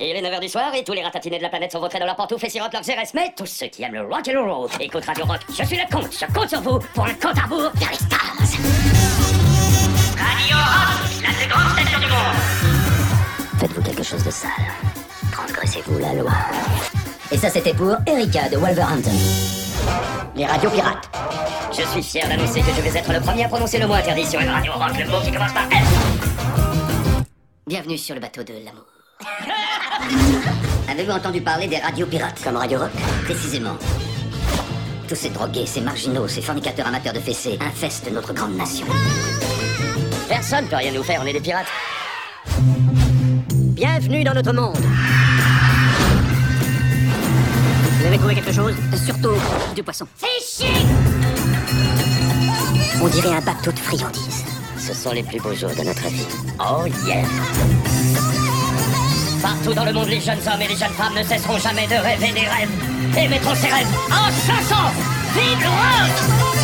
Il est 9h du soir et tous les ratatinés de la planète sont vautrés dans leurs pantoufles et sirotent leurs RS. Mais tous ceux qui aiment le rock and roll écoutent Radio Rock. Je suis le compte, je compte sur vous pour un compte à rebours vers les stars. Radio Rock, la plus grande station du monde. Faites-vous quelque chose de sale. Transgressez-vous la loi. Et ça, c'était pour Erika de Wolverhampton. Les radios pirates. Je suis fier d'annoncer que je vais être le premier à prononcer le mot interdit sur une radio rock, le mot qui commence par F. Bienvenue sur le bateau de l'amour. Avez-vous entendu parler des radios pirates Comme Radio Rock Précisément. Tous ces drogués, ces marginaux, ces fornicateurs amateurs de fessées infestent notre grande nation. Personne peut rien nous faire, on est des pirates. Bienvenue dans notre monde. Vous avez trouvé quelque chose Surtout du poisson. Chic On dirait un bateau de friandises. Ce sont les plus beaux jours de notre vie. Oh yeah Partout dans le monde, les jeunes hommes et les jeunes femmes ne cesseront jamais de rêver des rêves et mettront ces rêves en chanson. Vive le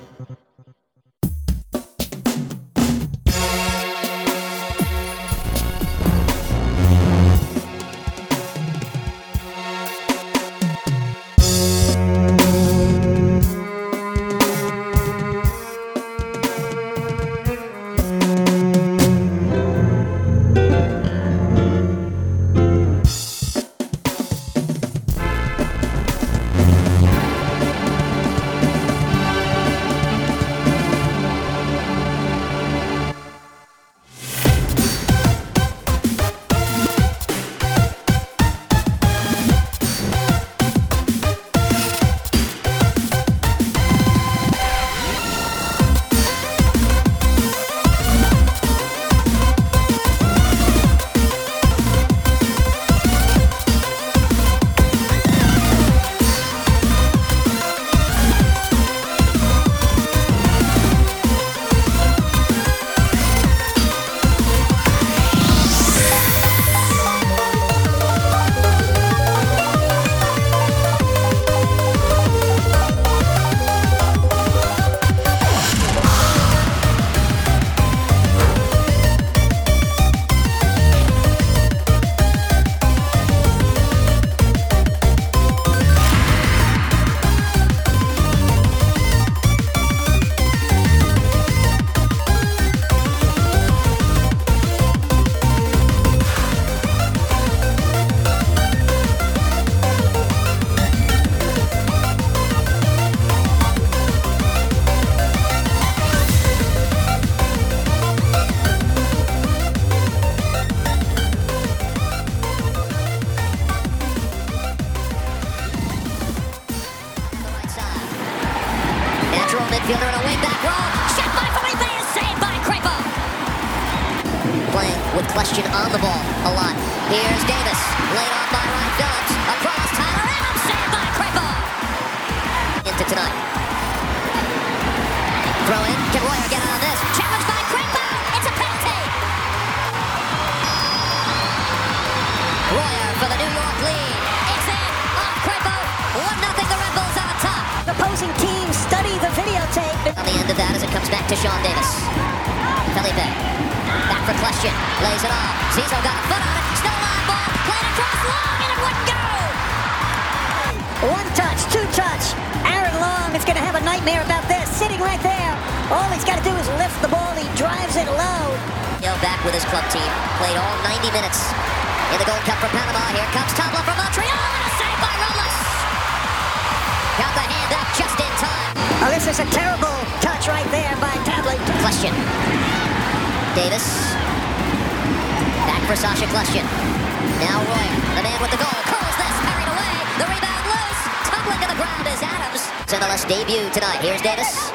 Davis.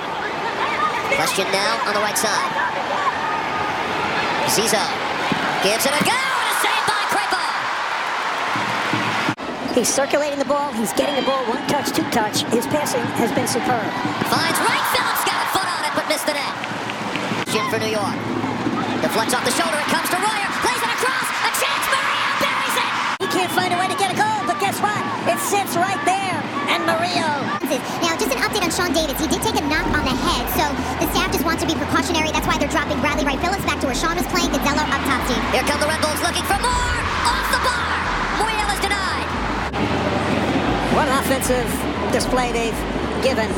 Question now on the right side. Zizo gives it a go. And a save by Crepo. He's circulating the ball. He's getting the ball one touch, two touch. His passing has been superb. Finds right. Phillips got a foot on it, but missed the net. Shin for New York. Deflects off the shoulder. It comes to Royer. Plays it across. A chance. Mario buries it. He can't find a way to get a goal, but guess what? It sits right Mario. Now, just an update on Sean Davis. He did take a knock on the head, so the staff just wants to be precautionary. That's why they're dropping Bradley Wright Phillips back to where Sean was playing. Gonzalo up top, team. Here come the Red Bulls looking for more. Off the bar. Muriel is denied. What an offensive display they've given.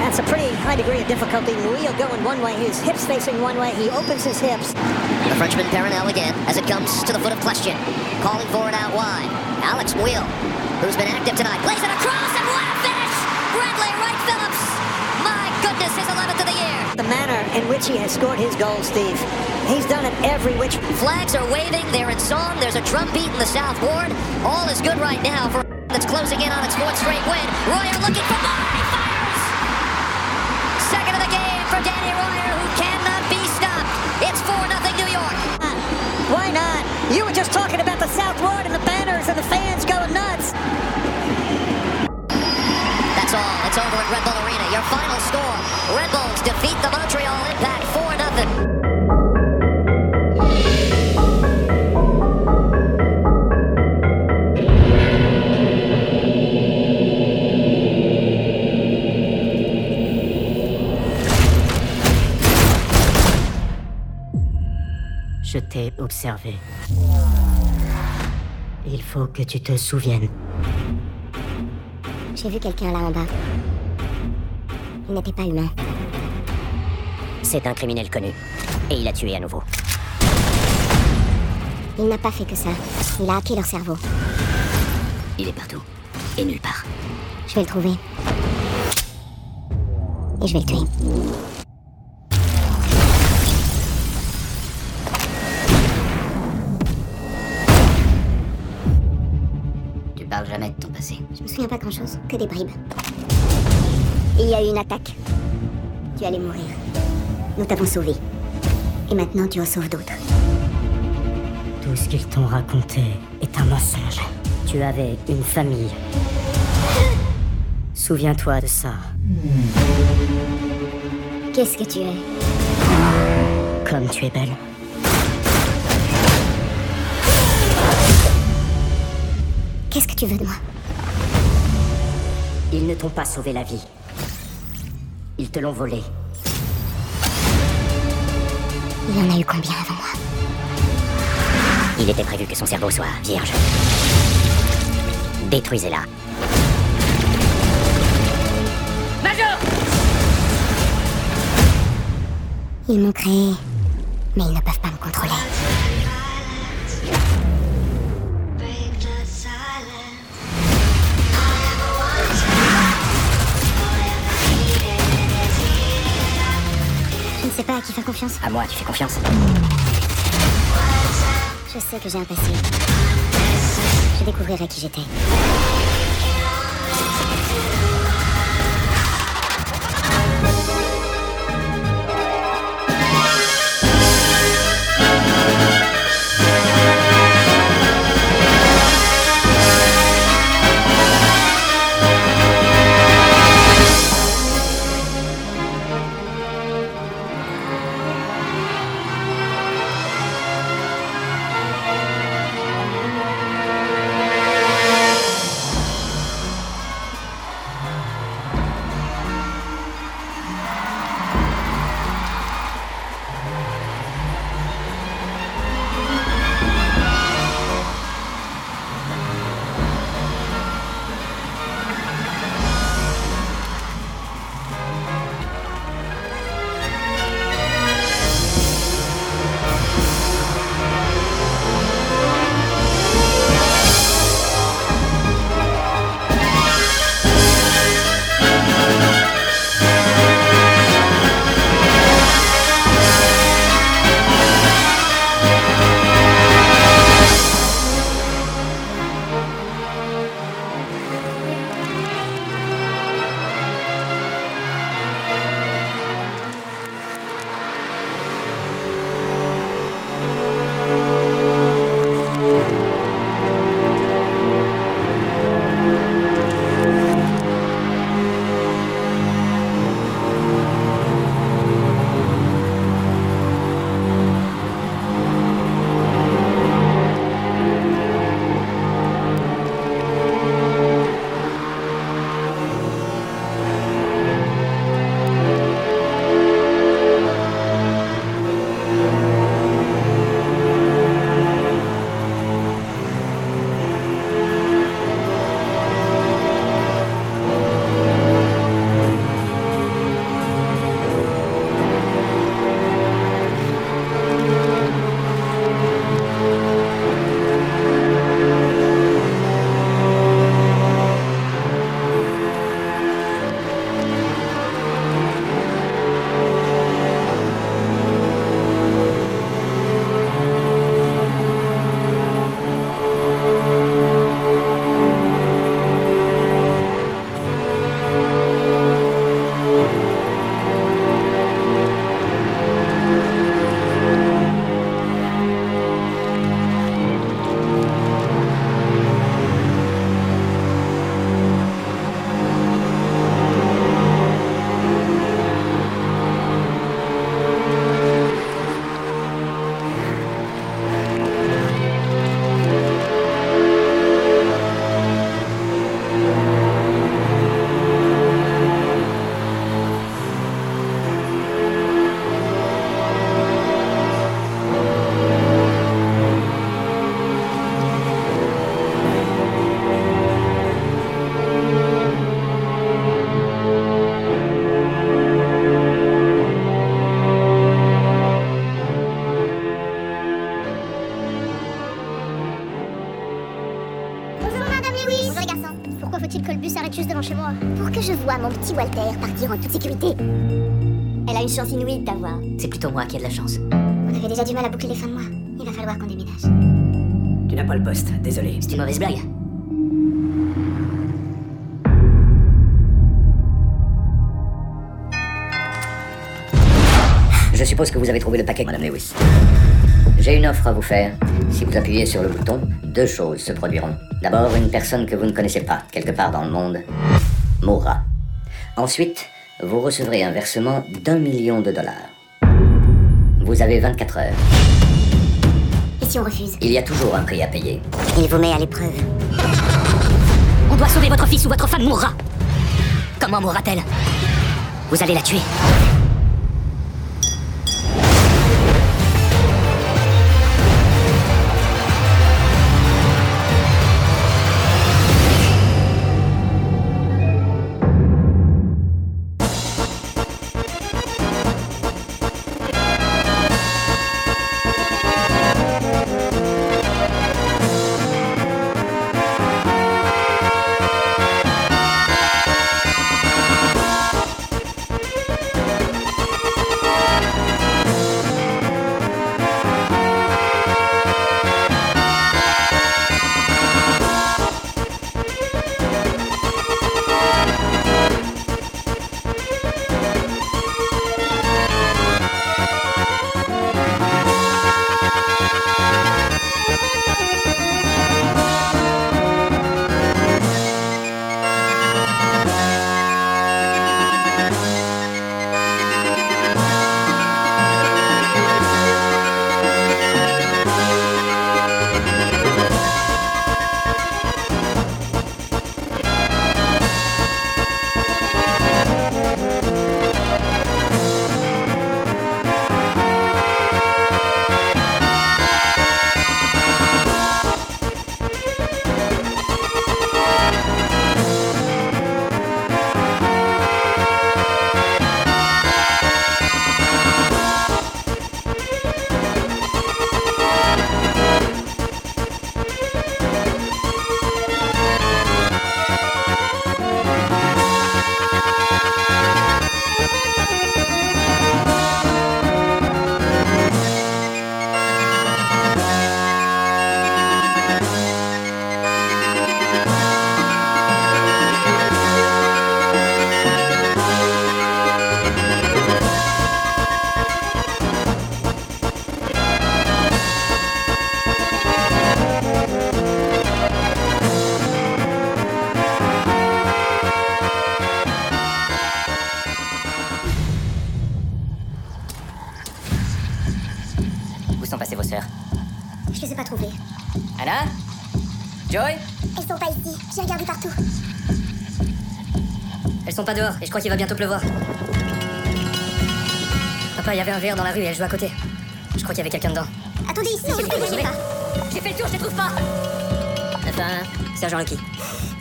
That's a pretty high degree of difficulty. Murillo going one way, his hips facing one way. He opens his hips. The Frenchman Peronel again as it comes to the foot of question. Calling for it out wide. Alex Muil, who's been active tonight, plays it across and what a finish! Bradley Wright Phillips. My goodness, his 11th of the year. The manner in which he has scored his goals, Steve. He's done it every which. Flags are waving. They're in song. There's a drum beat in the South Ward. All is good right now for that's closing in on its fourth straight win. Royer looking for more. He fires. Second of the game for Danny Royer, who cannot be stopped. It's 4 nothing New York. Why not? You were just talking about the South Ward and the banners and the fans nuts. That's all. It's over at Red Bull Arena. Your final score. Red Bulls defeat the Montreal Impact 4 nothing. Je t'ai observé. Il faut que tu te souviennes. J'ai vu quelqu'un là en bas. Il n'était pas humain. C'est un criminel connu. Et il a tué à nouveau. Il n'a pas fait que ça. Il a hacké leur cerveau. Il est partout. Et nulle part. Je vais le trouver. Et je vais le tuer. Souviens pas grand chose, que des bribes. Il y a eu une attaque. Tu allais mourir. Nous t'avons sauvé. Et maintenant tu en sauves d'autres. Tout ce qu'ils t'ont raconté est un mensonge. Tu avais une famille. Souviens-toi de ça. Qu'est-ce que tu es? Comme tu es belle. Qu'est-ce que tu veux de moi? Ils ne t'ont pas sauvé la vie. Ils te l'ont volée. Il y en a eu combien avant moi Il était prévu que son cerveau soit vierge. Détruisez-la. Ils m'ont créé, mais ils ne peuvent pas me contrôler. Sais pas à qui faire confiance. À moi, tu fais confiance Je sais que j'ai un passé. Je découvrirai qui j'étais. Pourquoi faut-il que le bus arrête juste devant chez moi Pour que je vois mon petit Walter partir en toute sécurité. Elle a une chance inouïe de t'avoir. C'est plutôt moi qui ai de la chance. On avait déjà du mal à boucler les fins de mois. Il va falloir qu'on déménage. Tu n'as pas le poste, désolé. C'est une mauvaise blague. Je suppose que vous avez trouvé le paquet, Madame Lewis. J'ai une offre à vous faire. Si vous appuyez sur le bouton, deux choses se produiront. D'abord, une personne que vous ne connaissez pas, quelque part dans le monde, mourra. Ensuite, vous recevrez un versement d'un million de dollars. Vous avez 24 heures. Et si on refuse? Il y a toujours un prix à payer. Il vous met à l'épreuve. On doit sauver votre fils ou votre femme mourra. Comment mourra-t-elle Vous allez la tuer. Pas dehors et je crois qu'il va bientôt pleuvoir. Papa, il y avait un verre dans la rue et elle joue à côté. Je crois qu'il y avait quelqu'un dedans. Attendez ici, Monsieur ne Président. pas. J'ai fait le tour, je les trouve pas Enfin, Sergent Lucky,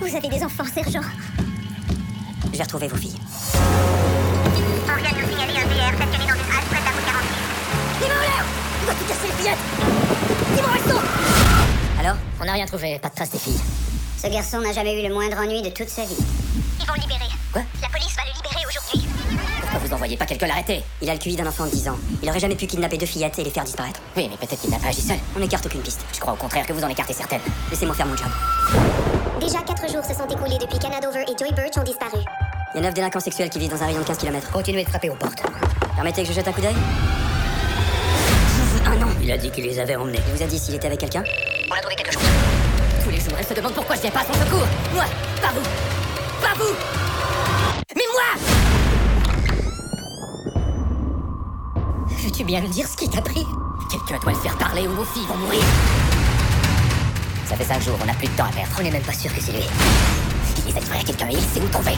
Vous avez des enfants, sergent. je vais retrouver vos filles. On vient de nous signaler un VR stationné dans une halle près de la route 46. Il m'a l'air Il va tout casser les fillettes Dis-moi, resto Alors On n'a rien trouvé, pas de trace des filles. Ce garçon n'a jamais eu le moindre ennui de toute sa vie. Ils vont le libérer. Vous envoyez pas quelqu'un l'arrêter Il a le QI d'un enfant de 10 ans. Il aurait jamais pu kidnapper deux fillettes et les faire disparaître. Oui, mais peut-être qu'il n'a pas agi seul. On n'écarte aucune piste. Je crois au contraire que vous en écartez certaines. Laissez-moi faire mon job. Déjà 4 jours se sont écoulés depuis qu'Anadover et Joy Birch ont disparu. Il y a 9 délinquants sexuels qui vivent dans un rayon de 15 km. Continuez de frapper aux portes. Permettez que je jette un coup d'œil Ah non Il a dit qu'il les avait emmenés. Il vous a dit s'il était avec quelqu'un On a trouvé quelque chose. Tous les jours, elle se demande pourquoi je viens pas à son secours. Moi, pas vous. Pas vous bien me dire ce qui t'a pris Quelqu'un doit le faire parler ou nos filles vont mourir. Ça fait 5 jours, on n'a plus de temps à perdre. On n'est même pas sûr que c'est lui. Il les a livrés à quelqu'un et il sait où tomber.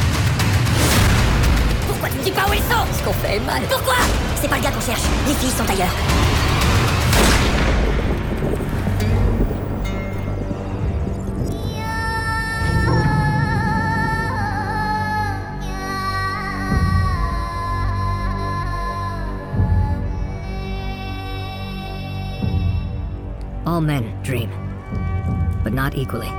Pourquoi tu me dis pas où ils sont? Ce qu'on fait est mal. Pourquoi? C'est pas le gars qu'on cherche. Les filles sont ailleurs. all men dream, but not equally.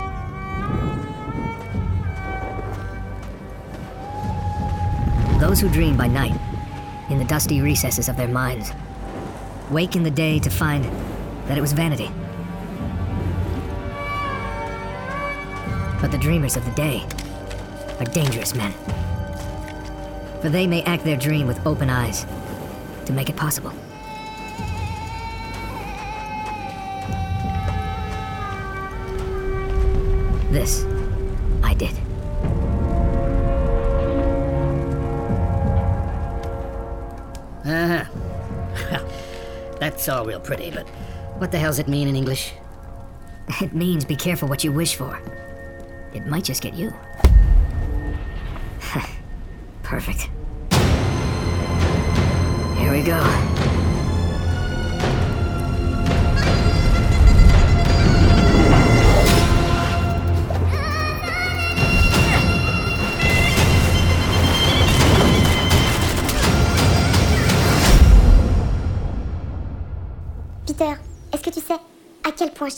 Those who dream by night, in the dusty recesses of their minds, wake in the day to find that it was vanity. But the dreamers of the day are dangerous men, for they may act their dream with open eyes to make it possible. This I did. Uh-huh. That's all real pretty, but what the hell's it mean in English? It means be careful what you wish for. It might just get you. Perfect. Here we go.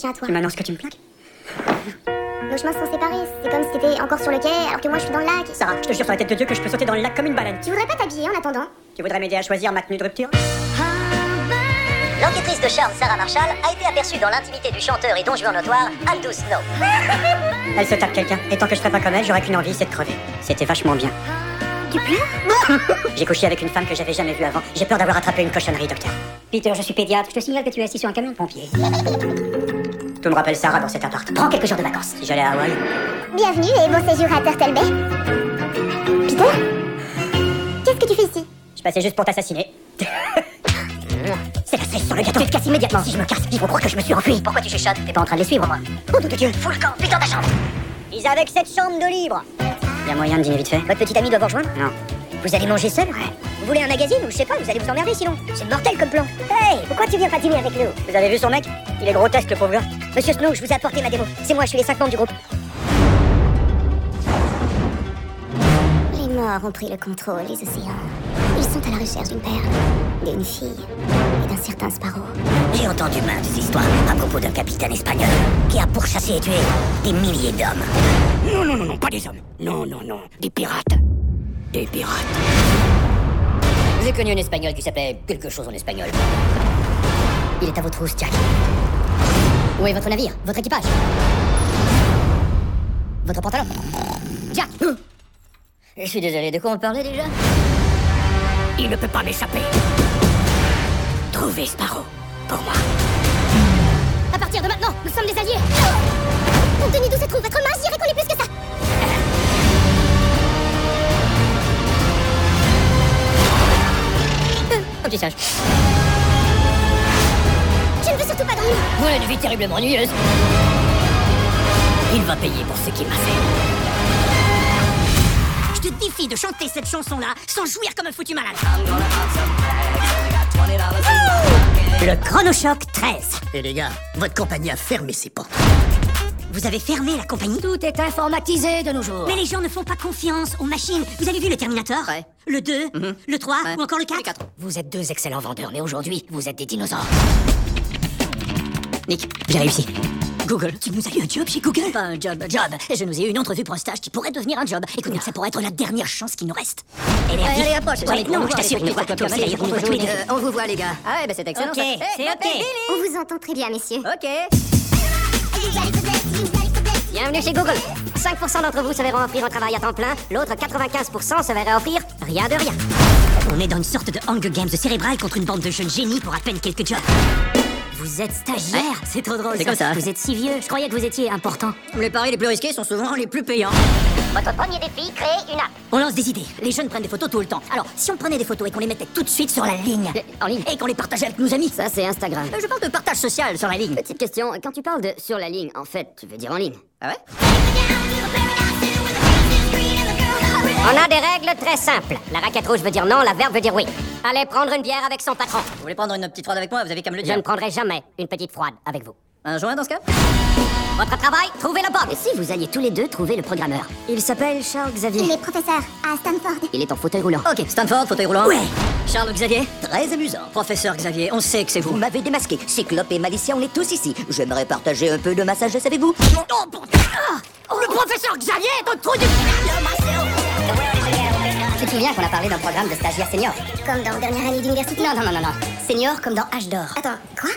Tiens à toi Tu m'annonces que tu me plaques? Nos chemins sont séparés. C'est comme si t'étais encore sur le quai alors que moi je suis dans le lac. Sarah, je te jure sur la tête de Dieu que je peux sauter dans le lac comme une baleine. Tu voudrais pas t'habiller en attendant? Tu voudrais m'aider à choisir ma tenue de rupture? L'enquêtrice de charme Sarah Marshall a été aperçue dans l'intimité du chanteur et don juan notoire Aldous Snow. Elle se tape quelqu'un. Et tant que je ferai pas comme elle, j'aurais qu'une envie, c'est de crever. C'était vachement bien. Tu pleures? J'ai couché avec une femme que j'avais jamais vue avant. J'ai peur d'avoir attrapé une cochonnerie, docteur. Peter, je suis pédiatre. Je te signale que tu es assis sur un camion de pompiers. Tout me rappelle Sarah dans cet appart. Prends quelques jours de vacances. Si j'allais à Hawaï. Bienvenue et bon séjour à Turtle Bay. Peter Qu'est-ce que tu fais ici? Je passais juste pour t'assassiner. C'est la cerise sur le gâteau. Tu te casses immédiatement. Si je me casse, ils vont croire que je me suis enfui. Pourquoi tu chuchotes? T'es pas en train de les suivre, moi. Oh, nom de Dieu, fous le camp, vite dans ta chambre. Ils avec cette chambre de libre. Y a moyen de dîner vite fait Votre petite amie doit vous rejoindre? Non. Vous allez manger seul Vous voulez un magazine ou je sais pas, vous allez vous emmerder sinon. C'est mortel comme plan. Hey, pourquoi tu viens pas dîner avec nous Vous avez vu son mec Il est grotesque, le pauvre gars. Monsieur Snow, je vous ai apporté ma démo. C'est moi, je suis les cinq membres du groupe. Les morts ont pris le contrôle des océans. Ils sont à la recherche d'une perle, d'une fille et d'un certain Sparrow. J'ai entendu maintes histoires à propos d'un capitaine espagnol qui a pourchassé et tué des milliers d'hommes. Non, non, non, non, pas des hommes. Non, non, non, des pirates. Des pirates. J'ai connu un espagnol qui s'appelait quelque chose en espagnol. Il est à vos trousses, Jack. Où est votre navire? Votre équipage? Votre pantalon? Jack Je suis désolé, de quoi on parlait déjà? Il ne peut pas m'échapper. Trouvez Sparrow. Pour moi. À partir de maintenant, nous sommes des alliés Compte tenu d'où se trouve votre qu'on est plus que ça Un petit singe. Je ne veux surtout pas d'ennui Voilà une vie terriblement ennuyeuse. Il va payer pour ce qu'il m'a fait. Je te défie de chanter cette chanson-là sans jouir comme un foutu malade. Le Chronochoc 13. Et les gars, votre compagnie a fermé ses portes. Vous avez fermé la compagnie Tout est informatisé de nos jours. Mais les gens ne font pas confiance aux machines. Vous avez vu le Terminator Ouais. Le 2 Le 3 Ou encore le 4 quatre. Vous êtes deux excellents vendeurs, mais aujourd'hui, vous êtes des dinosaures. Nick, j'ai réussi. Google, tu nous as eu un job chez Google Pas un job, un job. Je nous ai eu une entrevue pour un stage qui pourrait devenir un job. Écoute, ça pourrait être la dernière chance qui nous reste. Allez, allez, approche. Ouais, non, je t'assure, ça on va tous les deux. on vous voit, les gars. Ah ouais, bah c'est excellent. Ok, c'est ok. On vous entend très bien, messieurs. Ok. Bienvenue chez Google. 5% d'entre vous se verront offrir un travail à temps plein, l'autre 95% se verraient offrir rien de rien. On est dans une sorte de Hunger Games cérébral contre une bande de jeunes génies pour à peine quelques jobs. Vous êtes stagiaire C'est trop drôle. C'est comme ça. Vous êtes si vieux. Je croyais que vous étiez important. Les paris les plus risqués sont souvent les plus payants. Votre premier défi, créer une app. On lance des idées. Les jeunes prennent des photos tout le temps. Alors, si on prenait des photos et qu'on les mettait tout de suite sur la ligne. En ligne Et qu'on les partageait avec nos amis. Ça, c'est Instagram. Euh, Je parle de partage social sur la ligne. Petite question, quand tu parles de sur la ligne, en fait, tu veux dire en ligne Ah ouais? On a des règles très simples. La raquette rouge veut dire non, la verte veut dire oui. Allez prendre une bière avec son patron. Vous voulez prendre une petite froide avec moi Vous avez qu'à me le Je ne prendrai jamais une petite froide avec vous. Un joint dans ce cas? Votre travail, trouvez le bug. Et si vous alliez tous les deux trouver le programmeur Il s'appelle Charles Xavier. Il est professeur à Stanford. Il est en fauteuil roulant. Ok, Stanford, fauteuil roulant. Ouais. Charles Xavier Très amusant. Professeur Xavier, on sait que c'est vous. Vous m'avez démasqué. Cyclope et Malicia, on est tous ici. J'aimerais partager un peu de ma sagesse avec vous. Oh, bon- Ah Le professeur Xavier est un trou du... Tu te souviens qu'on a parlé d'un programme de stagiaire senior? Comme dans dernière année d'université? Non, non, non, non, non. Senior comme dans H d'or. Attends, quoi?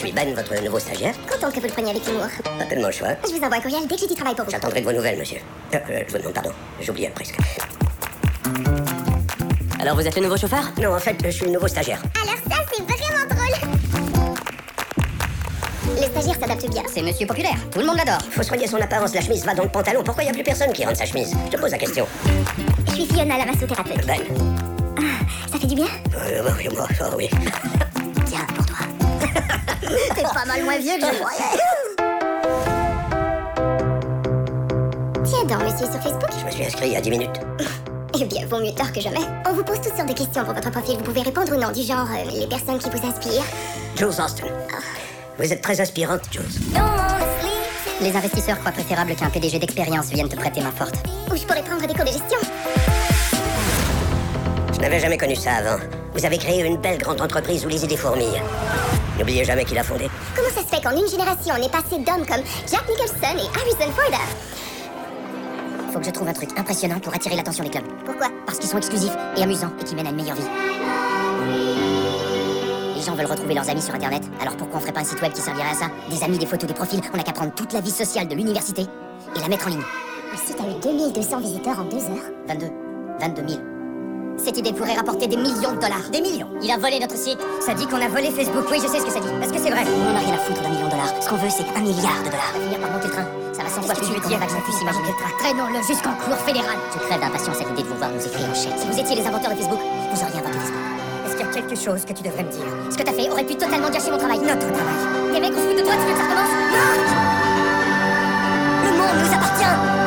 Suis Ben, votre nouveau stagiaire. Content que vous le preniez avec humour. Pas tellement le choix. Je vous envoie un courriel dès que j'ai du travail pour vous. J'attendrai de vos nouvelles, monsieur. Euh, euh, je vous demande pardon. J'oubliais presque. Alors vous êtes le nouveau chauffeur? Non, en fait, je suis le nouveau stagiaire. Alors ça, c'est vraiment drôle. Les stagiaires s'adaptent bien. C'est monsieur populaire. Tout le monde l'adore. Faut soigner son apparence, la chemise va dans le pantalon. Pourquoi y a plus personne qui rentre sa chemise? Je te pose la question. Je suis Fiona, la massothérapeute. Ben. Ça fait du bien? Euh, oui, moi, oh, oui. T'es pas mal moins vieux que je croyais. Tiens donc, monsieur, sur Facebook. Je me suis inscrit il y a 10 minutes. Eh bien, vaut mieux tard que jamais. On vous pose toutes sortes de questions pour votre profil. Vous pouvez répondre ou non, du genre euh, les personnes qui vous inspirent. Jules Austin. Vous êtes très inspirante, Jules. Les investisseurs croient préférable qu'un PDG d'expérience vienne te prêter main forte. Ou je pourrais prendre des cours de gestion. Je n'avais jamais connu ça avant. Vous avez créé une belle grande entreprise où les idées fourmillent. N'oubliez jamais qui l'a fondée. Comment ça se fait qu'en une génération, on est passé d'hommes comme Jack Nicholson et Harrison Ford à... Faut que je trouve un truc impressionnant pour attirer l'attention des clubs. Pourquoi? Parce qu'ils sont exclusifs et amusants et qui mènent à une meilleure vie. Les gens veulent retrouver leurs amis sur Internet, alors pourquoi on ferait pas un site web qui servirait à ça? Des amis, des photos, des profils, on a qu'à prendre toute la vie sociale de l'université et la mettre en ligne. Le site a eu 2200 visiteurs en deux heures. 22, 22 000. Cette idée pourrait rapporter des millions de dollars. Des millions Il a volé notre site. Ça dit qu'on a volé Facebook. Oui, je sais ce que ça dit. Est-ce que c'est vrai On en a rien à foutre d'un million de dollars. Ce qu'on veut, c'est un milliard de dollars. On va finir par monter le train. Ça va 100 fois plus vite qu'on qu'on puisse imaginer. Traînons-le jusqu'en cour fédéral. Je crève d'impatience à l'idée de vous voir nous écrire en chèque. Si vous étiez les inventeurs de Facebook, vous auriez inventé Facebook. Est-ce qu'il y a quelque chose que tu devrais me dire? Ce que t'as fait aurait pu totalement gâcher mon travail. Notre travail. Les mecs, on se fout de toi, tu veux que ça recommence Non Le monde nous appartient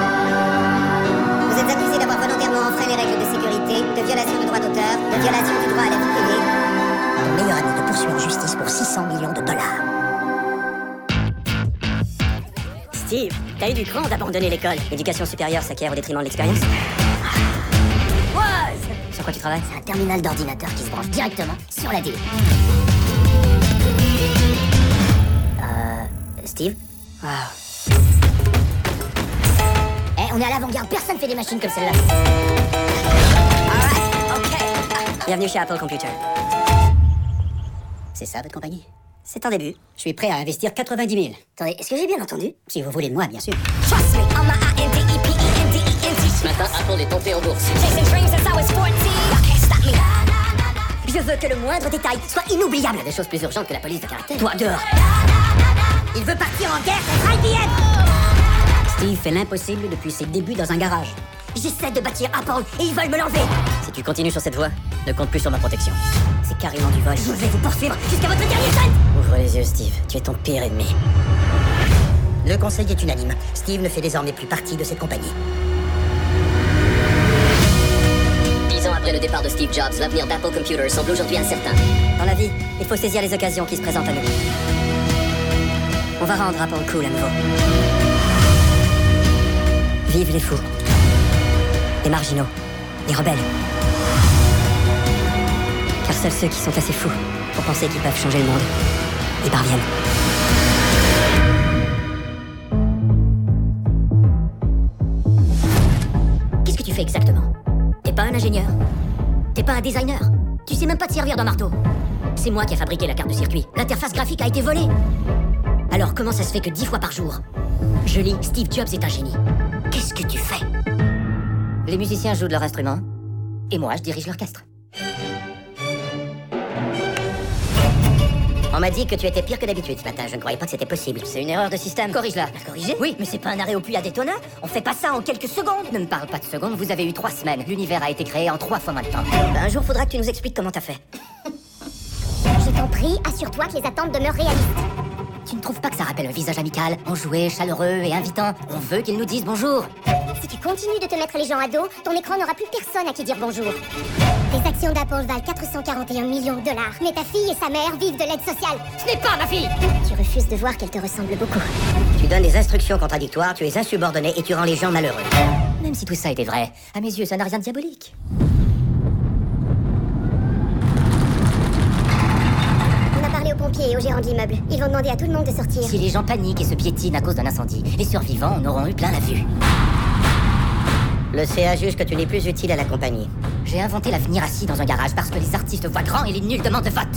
de violation du droit d'auteur, de violation du droit à la vie privée. Ton meilleur ami te poursuit en justice pour 600 millions de dollars. Steve, t'as eu du cran d'abandonner l'école. L'éducation supérieure s'acquiert au détriment de l'expérience. Sur quoi tu travailles? C'est un terminal d'ordinateur qui se branche directement sur la télé. Euh. Steve? Wow. Eh, on est à l'avant-garde, personne fait des machines comme celle-là. Bienvenue chez Apple Computer. C'est ça votre compagnie? C'est un début. Je suis prêt à investir 90 000. Attendez, est-ce que j'ai bien entendu? Si vous voulez de moi, bien sûr. Trust me, I'm a I-N-D-E-P-E-N-D-E-N-T. Ce matin, Apple est tombé en bourse. Chasing dreams since I was 14. Y'all can't stop me. Je veux que le moindre détail soit inoubliable. Il y a des choses plus urgentes que la police de caractère. Toi, dehors. Il veut partir en guerre contre IBM. Steve fait l'impossible depuis ses débuts dans un garage. J'essaie de bâtir Apple et ils veulent me l'enlever. Si tu continues sur cette voie, ne compte plus sur ma protection. C'est carrément du vol. Je vais vous poursuivre jusqu'à votre dernier jeune. Ouvre les yeux, Steve. Tu es ton pire ennemi. Le conseil est unanime. Steve ne fait désormais plus partie de cette compagnie. Dix ans après le départ de Steve Jobs, l'avenir d'Apple Computer semble aujourd'hui incertain. Dans la vie, il faut saisir les occasions qui se présentent à nous. On va rendre Apple cool à nouveau. Vive les fous. Les marginaux. Les rebelles. Car seuls ceux qui sont assez fous pour penser qu'ils peuvent changer le monde y parviennent. Qu'est-ce que tu fais exactement? T'es pas un ingénieur? T'es pas un designer? Tu sais même pas te servir d'un marteau? C'est moi qui ai fabriqué la carte de circuit. L'interface graphique a été volée Alors comment ça se fait que dix fois par jour Je lis Steve Jobs est un génie. Qu'est-ce que tu fais? Les musiciens jouent de leur instrument, et moi, je dirige l'orchestre. On m'a dit que tu étais pire que d'habitude ce matin. Je ne croyais pas que c'était possible. C'est une erreur de système. Corrige-la. Corriger Oui, mais c'est pas un arrêt au puits à détona. On fait pas ça en quelques secondes. Ne me parle pas de secondes, vous avez eu trois semaines. L'univers a été créé en trois fois moins de temps. Un jour, faudra que tu nous expliques comment t'as fait. Je t'en prie, assure-toi que les attentes demeurent réalistes. Tu ne trouves pas que ça rappelle un visage amical, enjoué, chaleureux et invitant On veut qu'ils nous disent bonjour. Si tu continues de te mettre les gens à dos, ton écran n'aura plus personne à qui dire bonjour. Les actions d'Apple valent 441 millions de dollars, mais ta fille et sa mère vivent de l'aide sociale. Ce n'est pas ma fille Tu refuses de voir qu'elle te ressemble beaucoup. Tu donnes des instructions contradictoires, tu es insubordonné et tu rends les gens malheureux. Même si tout ça était vrai, à mes yeux, ça n'a rien de diabolique. On a parlé aux pompiers et aux gérants de l'immeuble. Ils vont demander à tout le monde de sortir. Si les gens paniquent et se piétinent à cause d'un incendie, les survivants en auront eu plein la vue. Le CA juge que tu n'es plus utile à la compagnie. J'ai inventé l'avenir assis dans un garage parce que les artistes voient grand et les nuls demandent vote.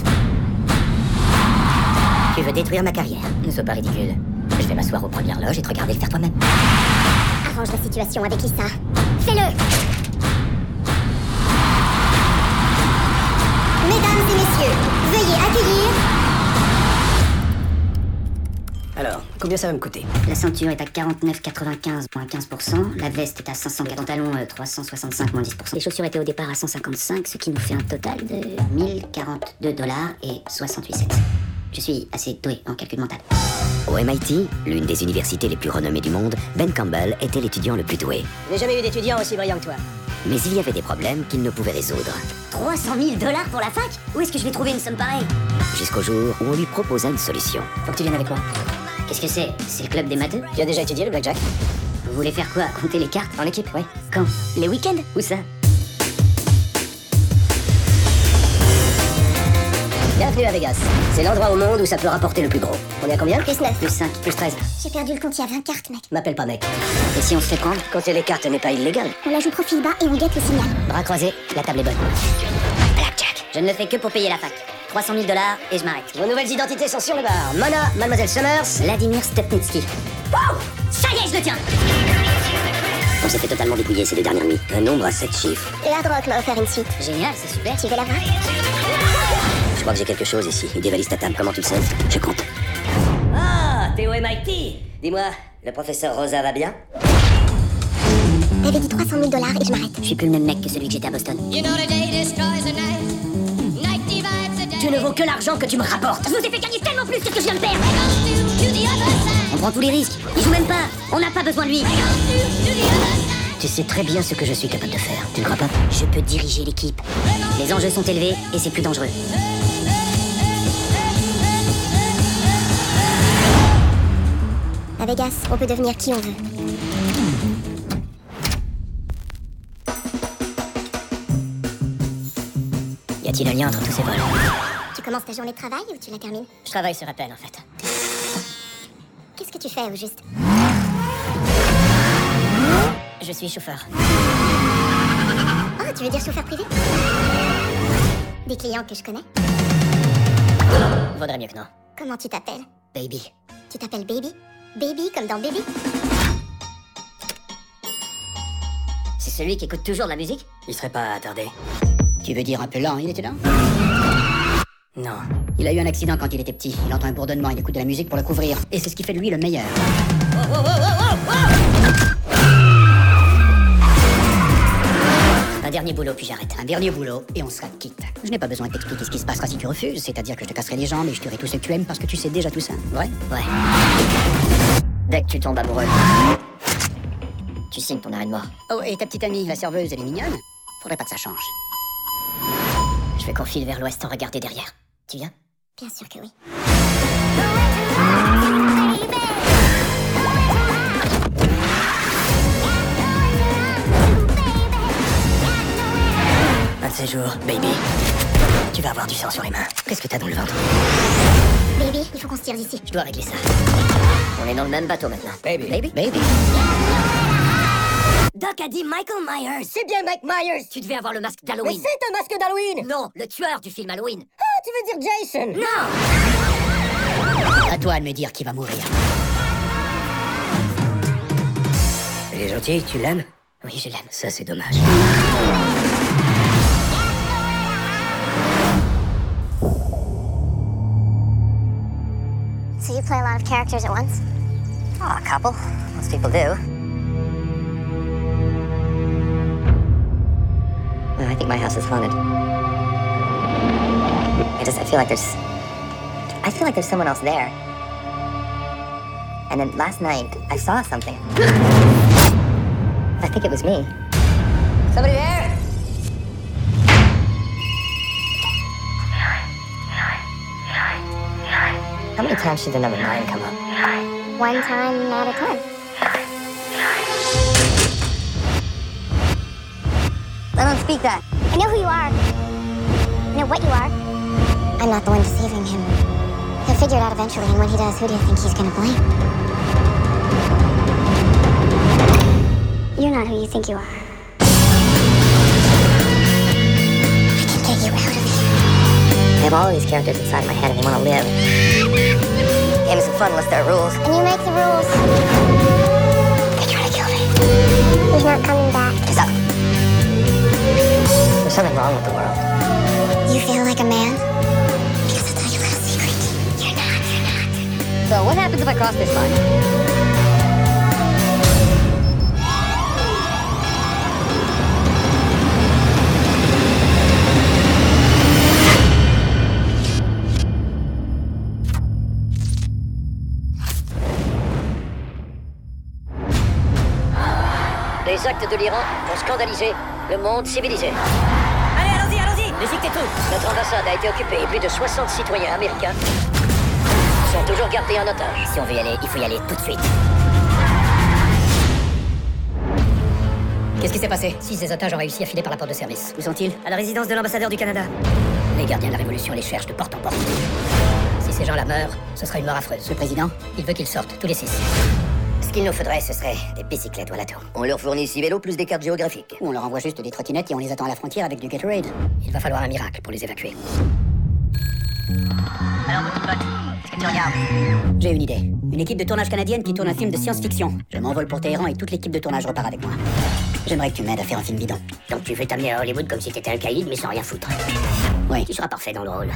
Tu veux détruire ma carrière Ne sois pas ridicule. Je vais m'asseoir aux premières loges et te regarder le faire toi-même. Arrange la situation avec Issa. Fais-le Mesdames et messieurs, veuillez accueillir... Alors, combien ça va me coûter? La ceinture est à 49,95 moins 15%. La veste est à 500 les pantalons euh, 365 moins 10%. Les chaussures étaient au départ à 155, ce qui nous fait un total de 1042 dollars et 68 cents. Je suis assez doué en calcul mental. Au MIT, l'une des universités les plus renommées du monde, Ben Campbell était l'étudiant le plus doué. Je n'ai jamais eu d'étudiant aussi brillant que toi. Mais il y avait des problèmes qu'il ne pouvait résoudre. 300 000 dollars pour la fac? Où est-ce que je vais trouver une somme pareille? Jusqu'au jour où on lui proposa une solution. Faut que tu viennes avec moi. Qu'est-ce que c'est? C'est le club des matheux? Tu as déjà étudié le blackjack? Vous voulez faire quoi? Compter les cartes En équipe, ouais. Quand? Les week-ends? Où ça? Bienvenue à Vegas. C'est l'endroit au monde où ça peut rapporter le plus gros. On est à combien? Plus 9. Plus 5, plus 13. J'ai perdu le compte il y a 20 cartes, mec. M'appelle pas mec. Et si on se fait prendre? Compter les cartes n'est pas illégal. On la joue profil bas et on guette le signal. Bras croisés, la table est bonne. Blackjack. Je ne le fais que pour payer la fac. 300 000 dollars et je m'arrête. Vos nouvelles identités sont sur le bar. Mona, Mademoiselle Summers. Vladimir Stepnitsky. Wow Ça y est, je le tiens On s'est fait totalement dépouiller ces deux dernières nuits. Un nombre à sept chiffres. Et Hard Rock m'a offert une suite. Génial, c'est super. Tu veux la voir? Je crois que j'ai quelque chose ici. Il dévalise ta table, comment tu le sais Je compte. Ah, t'es au MIT Dis-moi, le professeur Rosa va bien? T'avais dit 300 000 dollars et je m'arrête. Je suis plus le même mec que celui que j'étais à Boston. Tu ne vaux que l'argent que tu me rapportes. Je vous ai fait gagner tellement plus que ce que je viens de perdre On prend tous les risques. Il joue même pas. On n'a pas besoin de lui. Tu sais très bien ce que je suis capable de faire. Tu ne crois pas? Je peux diriger l'équipe. Les enjeux sont élevés et c'est plus dangereux. À Vegas, on peut devenir qui on veut. Y a-t-il un lien entre tous ces vols? Tu commences ta journée de travail ou tu la termines? Je travaille sur appel en fait. Qu'est-ce que tu fais au juste Je suis chauffeur. Oh, tu veux dire chauffeur privé? Des clients que je connais? Vaudrait mieux que non. Comment tu t'appelles? Baby. Tu t'appelles Baby? Baby comme dans Baby? C'est celui qui écoute toujours de la musique? Il serait pas attardé. Tu veux dire un peu lent, il était là? Non. Il a eu un accident quand il était petit. Il entend un bourdonnement, il écoute de la musique pour le couvrir. Et c'est ce qui fait de lui le meilleur. Un dernier boulot, puis j'arrête. Un dernier boulot, et on sera quitte. Je n'ai pas besoin de t'expliquer ce qui se passera si tu refuses, c'est-à-dire que je te casserai les jambes et je tuerai tous ceux que tu aimes parce que tu sais déjà tout ça. Ouais Ouais. Dès que tu tombes amoureux, tu signes ton arrêt de mort. Oh, et ta petite amie, la serveuse, elle est mignonne Faudrait pas que ça change. Je vais qu'on file vers l'ouest sans regarder derrière. Tu viens? Bien sûr que oui. Un de ces jours, baby. Tu vas avoir du sang sur les mains. Qu'est-ce que t'as dans le ventre? Baby, il faut qu'on se tire d'ici. Je dois régler ça. On est dans le même bateau maintenant. Baby. Baby Baby. Doc a dit Michael Myers. C'est bien Mike Myers. Tu devais avoir le masque Mais d'Halloween. c'est un masque d'Halloween. Non, le tueur du film Halloween. Tu veux dire Jason? Non À toi de me dire qui va mourir. Il est gentil, tu l'aimes? Oui, je l'aime. Ça, c'est dommage. So you play a lot of characters at once? Oh, a couple. Most people do. Well, I think my house is haunted. I just, I feel like there's, I feel like there's someone else there. And then last night, I saw something. I think it was me. Somebody there How many times did the number nine come up? One time out of ten. I don't speak that. I know who you are. I know what you are. I'm not the one deceiving him. He'll figure it out eventually, and when he does, who do you think he's gonna blame? You're not who you think you are. I can get you out of here. I have all these characters inside my head, and they want to live. Game is fun unless there are rules. And you make the rules. They try to kill me. He's not coming back. He's up. There's something wrong with the world. You feel like a man? So what happens if I cross this line? Les actes de l'Iran ont scandalisé le monde civilisé. Allez, allons-y, allons-y Déchiquetez tout Notre ambassade a été occupée et plus de 60 citoyens américains sont toujours gardés en otage. Si on veut y aller, il faut y aller tout de suite. Qu'est-ce qui s'est passé? Six des otages ont réussi à filer par la porte de service. Où sont-ils? À la résidence de l'ambassadeur du Canada. Les gardiens de la Révolution les cherchent de porte en porte. Si ces gens-là meurent, ce sera une mort affreuse. Le président, il veut qu'ils sortent, tous les six. Ce qu'il nous faudrait, ce serait des bicyclettes, voilà tout. On leur fournit six vélos plus des cartes géographiques. Ou on leur envoie juste des trottinettes et on les attend à la frontière avec du Gatorade. Il va falloir un miracle pour les évacuer. Alors, que tu regardes J'ai une idée. Une équipe de tournage canadienne qui tourne un film de science-fiction. Je m'envole pour Téhéran et toute l'équipe de tournage repart avec moi. J'aimerais que tu m'aides à faire un film bidon. Donc tu veux t'amener à Hollywood comme si t'étais un caïd, mais sans rien foutre. Oui. Tu seras parfait dans le rôle.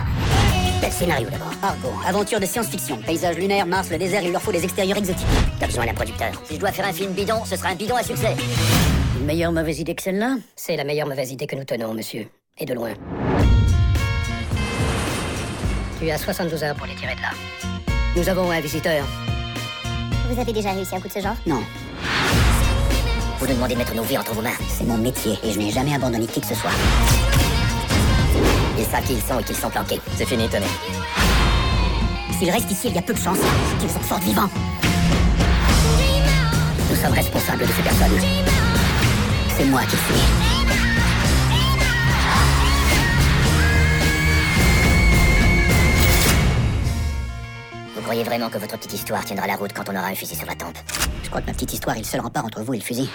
Quel scénario d'abord Argo, aventure de science-fiction. Paysage lunaire, Mars, le désert, il leur faut des extérieurs exotiques. T'as besoin d'un producteur. Si je dois faire un film bidon, ce sera un bidon à succès. Une meilleure mauvaise idée que celle-là? C'est la meilleure mauvaise idée que nous tenons, monsieur. Et de loin. Tu as 72 heures pour les tirer de là. Nous avons un visiteur. Vous avez déjà réussi un coup de ce genre? Non, Vous nous demandez de mettre nos vies entre vos mains. c'est mon métier et je n'ai jamais abandonné qui que ce soit. Ils savent qui ils sont et qu'ils sont planqués. C'est fini, Tony. S'il reste ici, il y a peu de chances qu'ils en sortent vivants. Nous sommes responsables de ces personnes. C'est moi qui suis. Croyez vraiment que votre petite histoire tiendra la route quand on aura un fusil sur la tempe Je crois que ma petite histoire est le seul rempart entre vous et le fusil.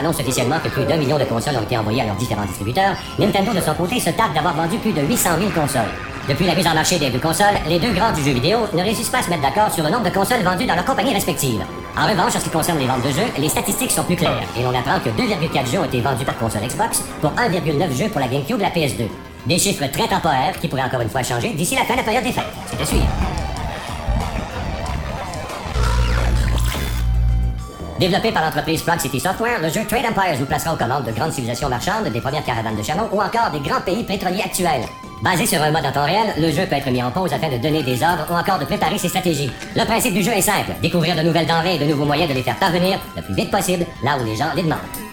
Annonce officiellement que plus d'un million de consoles ont été envoyées à leurs différents distributeurs, Nintendo de son côté se targue d'avoir vendu plus de 800 000 consoles. Depuis la mise en marché des deux consoles, les deux grands du jeu vidéo ne réussissent pas à se mettre d'accord sur le nombre de consoles vendues dans leurs compagnies respectives. En revanche, en ce qui concerne les ventes de jeux, les statistiques sont plus claires et l'on apprend que 2,4 jeux ont été vendus par console Xbox pour 1,9 jeux pour la GameCube et la PS2. Des chiffres très temporaires qui pourraient encore une fois changer d'ici la fin de la période des fêtes. C'est à suivre. Développé par l'entreprise Frog City Software, le jeu Trade Empires vous placera aux commandes de grandes civilisations marchandes, des premières caravanes de chameaux ou encore des grands pays pétroliers actuels. Basé sur un mode en temps réel, le jeu peut être mis en pause afin de donner des ordres ou encore de préparer ses stratégies. Le principe du jeu est simple, découvrir de nouvelles denrées et de nouveaux moyens de les faire parvenir le plus vite possible là où les gens les demandent.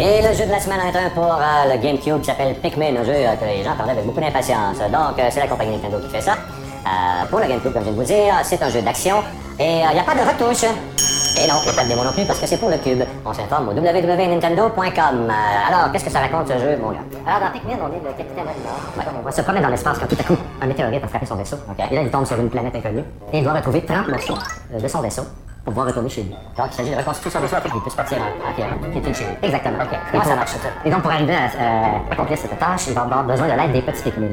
Et le jeu de la semaine est un pour le GameCube qui s'appelle Pikmin, un jeu euh, que les gens parlaient avec beaucoup d'impatience. Donc, euh, c'est la compagnie Nintendo qui fait ça. Euh, pour le GameCube, comme je viens de vous dire, c'est un jeu d'action et il n'y a pas de retouche. Et non, il n'y a pas de démo non plus parce que c'est pour le cube. On s'informe au www.nintendo.com. Alors, qu'est-ce que ça raconte ce jeu, mon gars? Alors, dans Pikmin, on est le capitaine Olimar. Ouais, on va se promener dans l'espace quand tout à coup, un météorite a frappé son vaisseau. Et là, il tombe sur une planète inconnue. Et il doit retrouver 30 morceaux de son vaisseau pour pouvoir retourner chez lui. Donc, il s'agit de reconstituer son vaisseau afin qu'il puisse partir en, en pierre, qui était chez lui. Exactement. Et, Comment ça marche, ça? et donc, pour arriver à euh, accomplir cette tâche, il va avoir besoin de l'aide des petits Pikmin.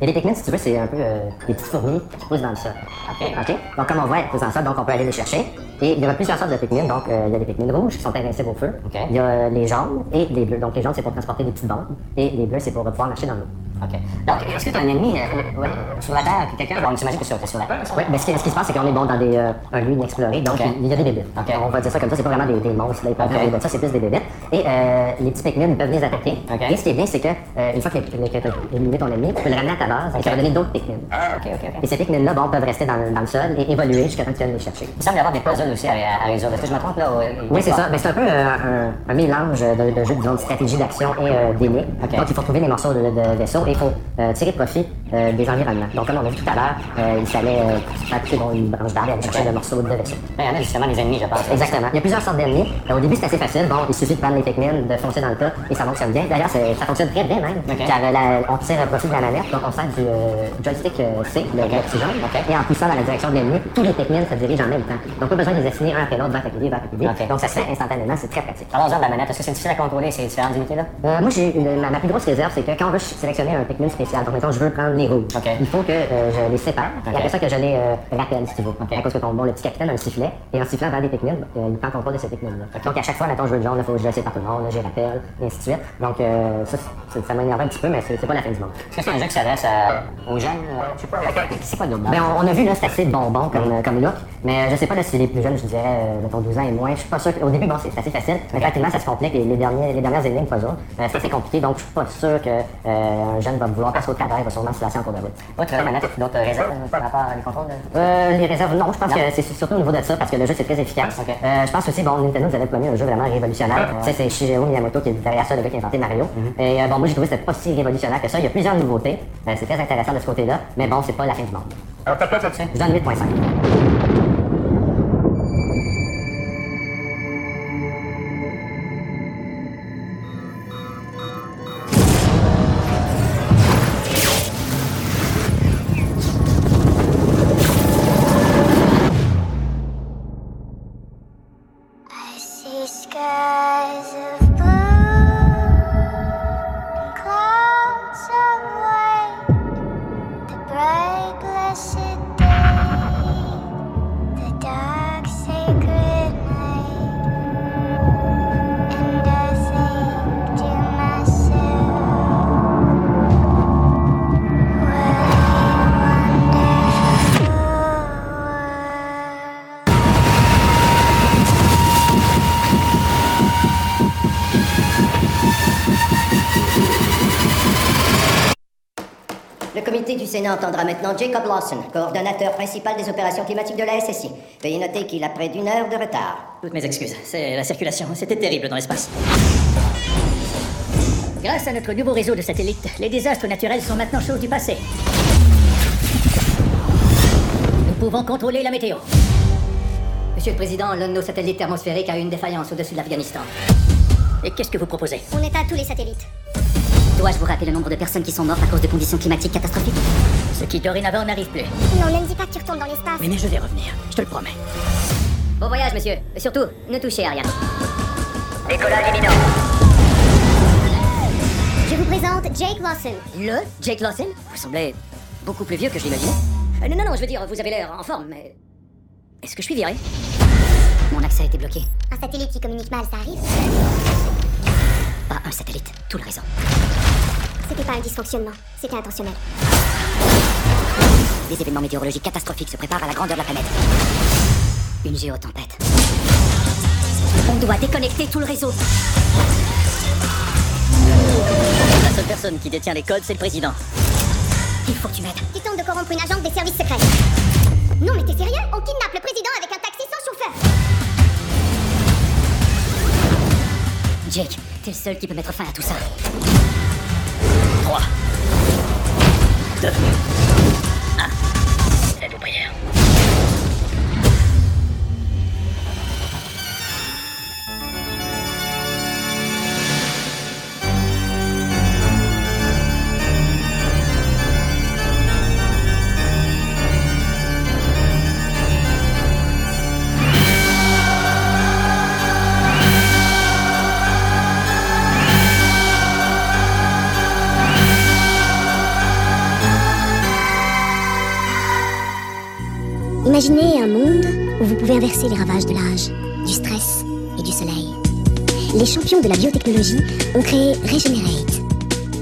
Et les Pikmin, si tu veux, c'est un peu euh, des petites fourmis qui poussent dans le sol. OK. Donc, comme on voit, elles poussent dans le sol, donc on peut aller les chercher. Et il y aura plusieurs sortes de Pikmin. Donc, euh, il y a des Pikmin rouges qui sont invincibles au feu. Il y a les jaunes et les bleus. Donc, les jaunes, c'est pour transporter des petites bombes. Et les bleus, c'est pour pouvoir marcher dans l'eau. OK. Donc, est-ce que tu as un ennemi euh, ouais, sur la Terre, quelqu'un, bon, on s'imagine que c'est sur la Terre? Oui, mais ce qui, ce qui se passe, c'est qu'on est bon dans des, euh, un lieu inexploré, donc il, y a des bébés. On va dire ça comme ça, c'est pas vraiment des, des monstres, là, ils peuvent faire des ça c'est plus des bébés. Et euh, les petits Pikmin peuvent les attaquer. Et ce qui est bien, c'est que euh, une fois que, tu as éliminé ton ennemi, tu peux le ramener à ta base et ça va donner d'autres Pikmin. Ah, OK, OK. Et ces Pikmin-là, bon, peuvent rester dans, le- dans le sol et évoluer jusqu'à temps que tu viennes les chercher. Il semble y avoir des puzzles aussi à, à résoudre. Est-ce que je me trompe, là? ou- Oui, c'est ça. Mais c'est un peu un, mélange de, jeux de stratégie d'action et d'énigmes. Donc, il faut trouver les morceaux de, de vaisseau faut euh, tirer profit euh, des environnements. Donc, comme on a vu tout à l'heure, euh, il fallait euh, couper bon, une branche d'arbre et aller chercher le morceau de vaisseau. Il y en a justement des ennemis, je pense. Exactement. Il y a plusieurs sortes d'ennemis. Au début, c'est assez facile. Bon, il suffit de prendre les Pikmin, de foncer dans le tas et ça fonctionne bien. D'ailleurs, ça fonctionne très bien même. Car la- on tire profit de la manette, donc on sert du joystick C, le, le petit jaune. Et en poussant dans la direction de l'ennemi, tous les Pikmin se dirigent en même temps. Donc, pas besoin de les assigner un après l'autre, vers ta vers Ok. Donc, ça se fait instantanément. C'est très pratique. Parlons-en de la manette. Est-ce que c'est difficile à contrôler ces différentes unités-là? Moi, j'ai une- ma, plus grosse réserve, c'est que quand on veut sélectionner un Pikmin spécial, donc mettons, je veux prendre il faut que euh, je les sépare, et après ça que je les euh, rappelle, si tu veux. À cause que ton bon, le petit capitaine a un sifflet, et en sifflant vers des Pikmin, euh, il prend contrôle de ces Pikmin-là. Donc, à chaque fois, mettons, je veux le jaune, il faut que je le sépare tout le monde, là, j'y rappelle, et ainsi de suite. Donc, euh, ça, ça m'énerve un petit peu, mais c'est pas la fin du monde. Est-ce que c'est un jeu qui s'adresse aux jeunes? euh, Je sais pas. C'est quoi le Ben, on, on a vu, là, c'est assez bonbon comme, comme look, mais je sais pas là, si les plus jeunes, je dirais, euh, mettons 12 ans et moins, je suis pas sûr. Au début, bon, c'est assez facile, mais tranquillement, ça se complique, les, les, derniers, les dernières énigmes, pas. Euh, c'est assez compliqué, donc je suis pas sûr que euh, un jeune va vouloir passer au travers, il va sûrement se lasser en cours de route. Outre la manette, as-tu d'autres réserves par rapport à les contrôles? de- Euh, les réserves, non, je pense Non? que c'est surtout au niveau de ça, parce que le jeu c'est très efficace. Ok. Euh, je pense aussi, bon, Nintendo nous avait promis un jeu vraiment révolutionnaire. Sais, c'est Shigeru Miyamoto qui est derrière ça, le gars qui a inventé Mario. Et euh, bon, moi j'ai trouvé que c'était pas si révolutionnaire que ça. Il y a plusieurs nouveautés. Euh, c'est très intéressant de ce côté-là, mais bon, c'est pas la fin du monde. Alors, ta place là-dessus? Je donne 8.5. Le comité du Sénat entendra maintenant Jacob Lawson, coordonnateur principal des opérations climatiques de la SSI. Veuillez noter qu'il a près d'une heure de retard. Toutes mes excuses. C'est la circulation. C'était terrible dans l'espace. Grâce à notre nouveau réseau de satellites, les désastres naturels sont maintenant chose du passé. Nous pouvons contrôler la météo. Monsieur le Président, l'un de nos satellites thermosphériques a eu une défaillance au-dessus de l'Afghanistan. Et qu'est-ce que vous proposez? On éteint tous les satellites. Dois-je vous rappeler le nombre de personnes qui sont mortes à cause de conditions climatiques catastrophiques Ce qui dorénavant n'arrive plus. Non, ne me dis pas que tu retournes dans l'espace. Oui, mais je vais revenir. Je te le promets. Bon voyage, monsieur. Et surtout, ne touchez à rien. Je vous présente Jake Lawson. Le Jake Lawson Vous semblez beaucoup plus vieux que je l'imaginais. Euh, non, non, non, je veux dire, vous avez l'air en forme, mais... Est-ce que je suis viré? Mon accès a été bloqué. Un satellite qui communique mal, ça arrive Pas un satellite, tout le réseau. C'était pas un dysfonctionnement, c'était intentionnel. Des événements météorologiques catastrophiques se préparent à la grandeur de la planète. Une géotempête. On doit déconnecter tout le réseau. La seule personne qui détient les codes, c'est le président. Il faut que tu m'aides. Tu tentes de corrompre une agente des services secrets. Non, mais t'es sérieux? On kidnappe le président avec un taxi sans chauffeur. Jake, T'es le seul qui peut mettre fin à tout ça. 3, 2, 1. La prière. Imaginez un monde où vous pouvez inverser les ravages de l'âge, du stress et du soleil. Les champions de la biotechnologie ont créé Regenerate,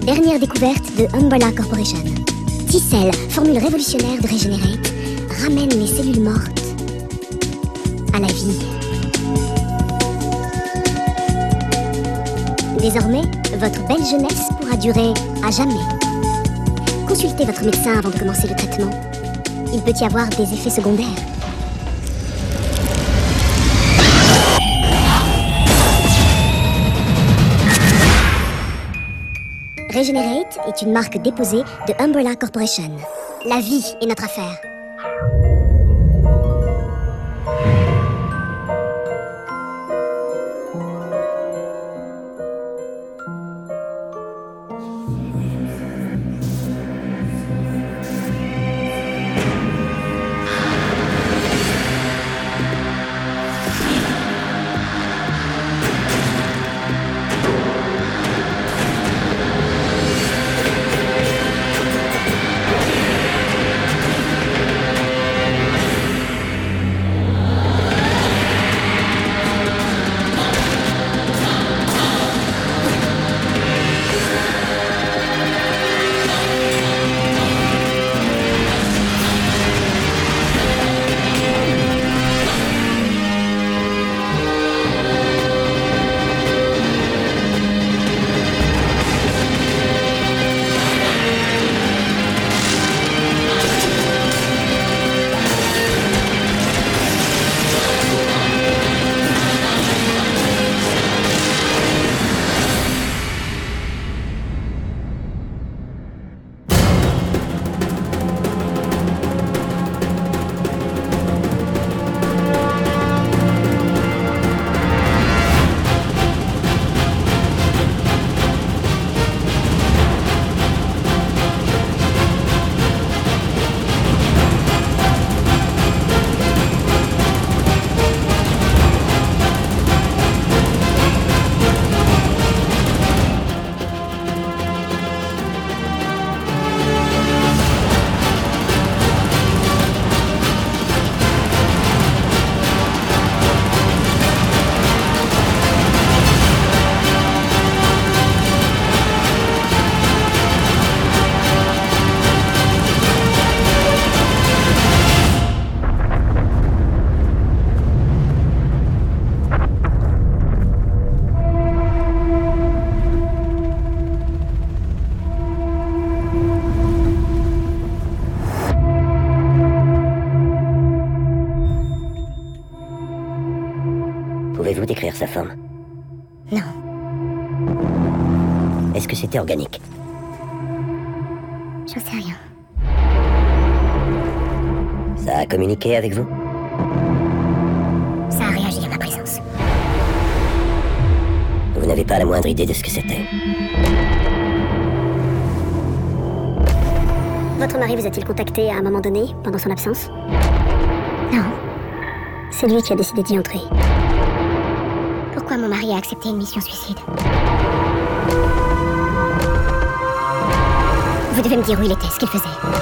dernière découverte de Umbrella Corporation. T-Cell, formule révolutionnaire de Regenerate, ramène les cellules mortes à la vie. Désormais, votre belle jeunesse pourra durer à jamais. Consultez votre médecin avant de commencer le traitement. Il peut y avoir des effets secondaires. Regenerate est une marque déposée de Umbrella Corporation. La vie est notre affaire. Avec vous Ça a réagi à ma présence. Vous n'avez pas la moindre idée de ce que c'était. Votre mari vous a-t-il contacté à un moment donné, pendant son absence? Non. C'est lui qui a décidé d'y entrer. Pourquoi mon mari a accepté une mission suicide? Vous devez me dire où il était, ce qu'il faisait.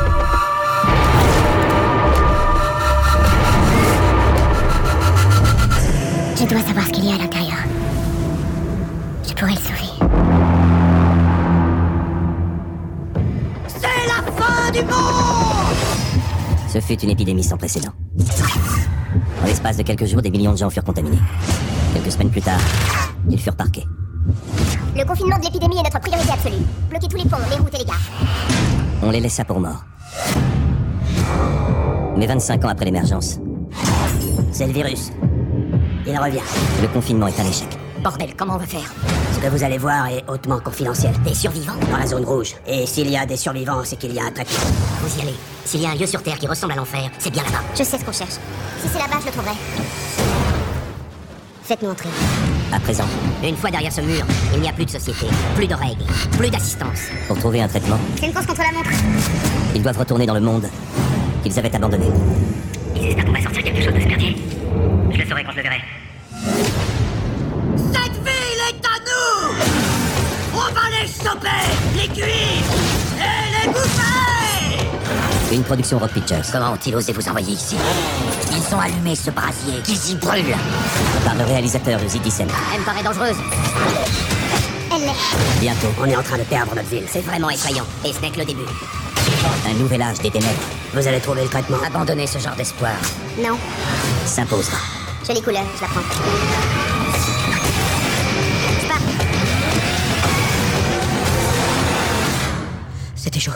Dois savoir ce qu'il y a à l'intérieur. Je pourrais le sauver. C'est la fin du monde Ce fut une épidémie sans précédent. En l'espace de quelques jours, des millions de gens furent contaminés. Quelques semaines plus tard, ils furent parqués. Le confinement de l'épidémie est notre priorité absolue. Bloquez tous les ponts, les routes et les gares. On les laissa pour morts. Mais 25 ans après l'émergence, c'est le virus. Il revient. Le confinement est un échec. Bordel, comment on va faire Ce que vous allez voir est hautement confidentiel. Des survivants Dans la zone rouge. Et s'il y a des survivants, c'est qu'il y a un traitement. Vous y allez. S'il y a un lieu sur Terre qui ressemble à l'enfer, c'est bien là-bas. Je sais ce qu'on cherche. Si c'est là-bas, je le trouverai. Faites-nous entrer. À présent, Une fois derrière ce mur, il n'y a plus de société, plus de règles, plus d'assistance. pour trouver un traitement, C'est une course contre la montre. ils doivent retourner dans le monde qu'ils avaient abandonné. Ils espèrent qu'on va sortir quelque chose de ce merdier. Je le saurai quand je le verrai. Les choper, les cuire et les bouffer Une production Rock Pictures. Comment ont-ils osé vous envoyer ici? Ils sont allumés, ce brasier. Qui s'y brûle Par le réalisateur de The Descent. Elle me paraît dangereuse. Elle l'est. Bientôt, On est en train de perdre notre ville. C'est vraiment effrayant. Et ce n'est que le début. un nouvel âge des ténèbres Vous allez trouver le traitement? Abandonnez ce genre d'espoir. Non. s'imposera. Jolie couleur, je la prends. C'était chaud.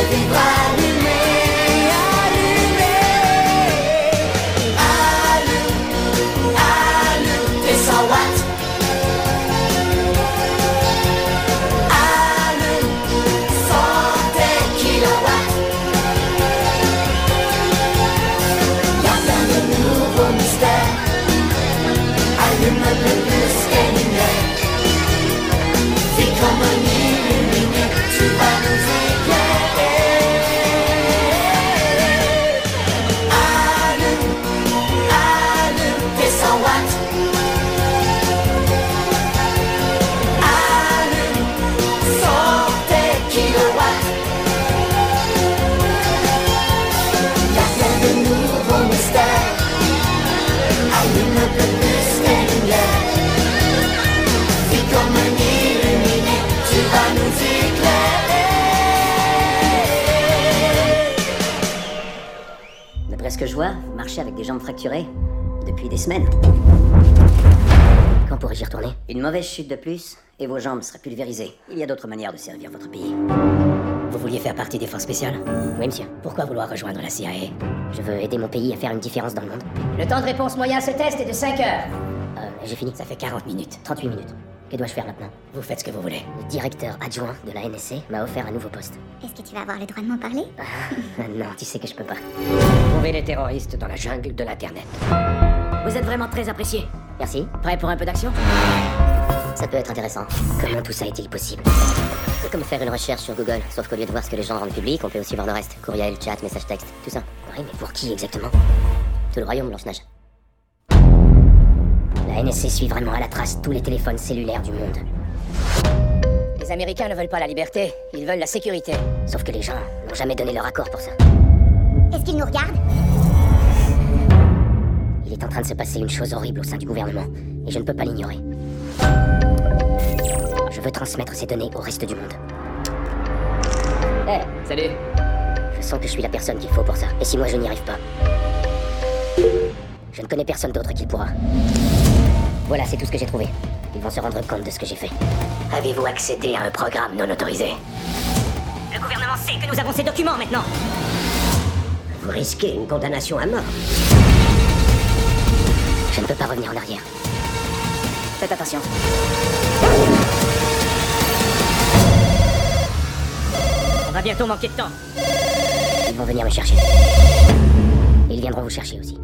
On peut avec des jambes fracturées depuis des semaines. Quand pourrais-je y retourner? Une mauvaise chute de plus et vos jambes seraient pulvérisées. Il y a d'autres manières de servir votre pays. Vous vouliez faire partie des forces spéciales? Oui, monsieur. Pourquoi vouloir rejoindre la CIA Je veux aider mon pays à faire une différence dans le monde. Le temps de réponse moyen à ce test est de 5 heures. Euh, j'ai fini. Ça fait 40 minutes. 38 minutes. Que dois-je faire maintenant Vous faites ce que vous voulez. Le directeur adjoint de la NSC m'a offert un nouveau poste. Est-ce que tu vas avoir le droit de m'en parler Ah, non, tu sais que je peux pas. Trouver les terroristes dans la jungle de l'Internet. Vous êtes vraiment très apprécié. Merci. Prêt pour un peu d'action Ça peut être intéressant. Comment tout ça est-il possible C'est comme faire une recherche sur Google, sauf qu'au lieu de voir ce que les gens rendent public, on peut aussi voir le reste. Courriel, chat, message texte, tout ça. Oui, mais pour qui exactement Tout le royaume, Blanche-Neige. La NSC suit vraiment à la trace tous les téléphones cellulaires du monde. Les Américains ne veulent pas la liberté, ils veulent la sécurité. Sauf que les gens n'ont jamais donné leur accord pour ça. Est-ce qu'il nous regarde Il est en train de se passer une chose horrible au sein du gouvernement, et je ne peux pas l'ignorer. Je veux transmettre ces données au reste du monde. Hé, salut. Je sens que je suis la personne qu'il faut pour ça. Et si moi je n'y arrive pas Je ne connais personne d'autre qui pourra. Voilà, c'est tout ce que j'ai trouvé. Ils vont se rendre compte de ce que j'ai fait. Avez-vous accédé à un programme non autorisé? Le gouvernement sait que nous avons ces documents maintenant Vous risquez une condamnation à mort. Je ne peux pas revenir en arrière. Faites attention. On va bientôt manquer de temps. Ils vont venir me chercher. Ils viendront vous chercher aussi.